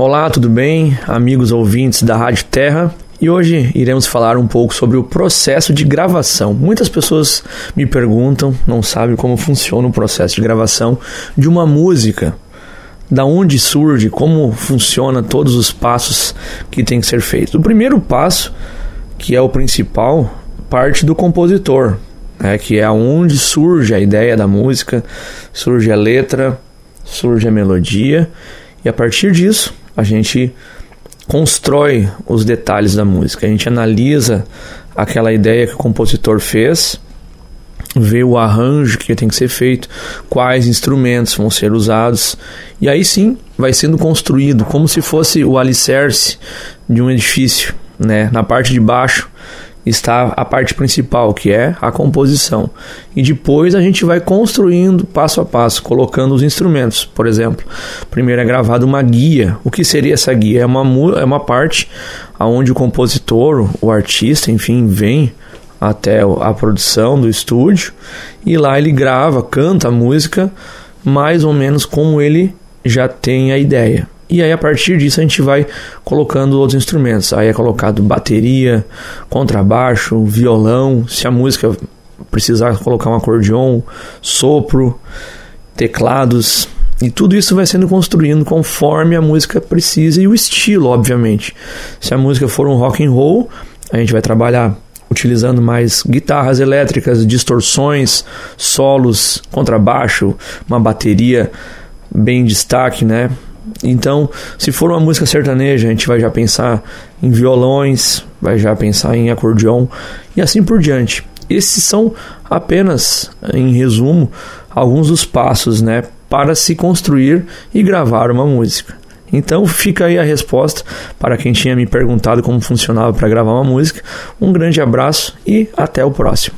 Olá, tudo bem? Amigos ouvintes da Rádio Terra. E hoje iremos falar um pouco sobre o processo de gravação. Muitas pessoas me perguntam, não sabem como funciona o processo de gravação de uma música. Da onde surge, como funciona todos os passos que tem que ser feitos. O primeiro passo, que é o principal, parte do compositor, né, que é onde surge a ideia da música, surge a letra, surge a melodia, e a partir disso a gente constrói os detalhes da música, a gente analisa aquela ideia que o compositor fez, vê o arranjo que tem que ser feito, quais instrumentos vão ser usados, e aí sim vai sendo construído como se fosse o alicerce de um edifício, né? Na parte de baixo está a parte principal, que é a composição. E depois a gente vai construindo passo a passo, colocando os instrumentos. Por exemplo, primeiro é gravado uma guia. O que seria essa guia? É uma, é uma parte onde o compositor, o artista, enfim, vem até a produção do estúdio e lá ele grava, canta a música mais ou menos como ele já tem a ideia. E aí a partir disso a gente vai colocando outros instrumentos. Aí é colocado bateria, contrabaixo, violão, se a música precisar colocar um acordeon, sopro, teclados, e tudo isso vai sendo construído conforme a música precisa e o estilo, obviamente. Se a música for um rock and roll, a gente vai trabalhar utilizando mais guitarras elétricas, distorções, solos, contrabaixo, uma bateria bem em destaque, né? Então, se for uma música sertaneja, a gente vai já pensar em violões, vai já pensar em acordeon e assim por diante. Esses são apenas, em resumo, alguns dos passos, né, para se construir e gravar uma música. Então fica aí a resposta para quem tinha me perguntado como funcionava para gravar uma música. Um grande abraço e até o próximo.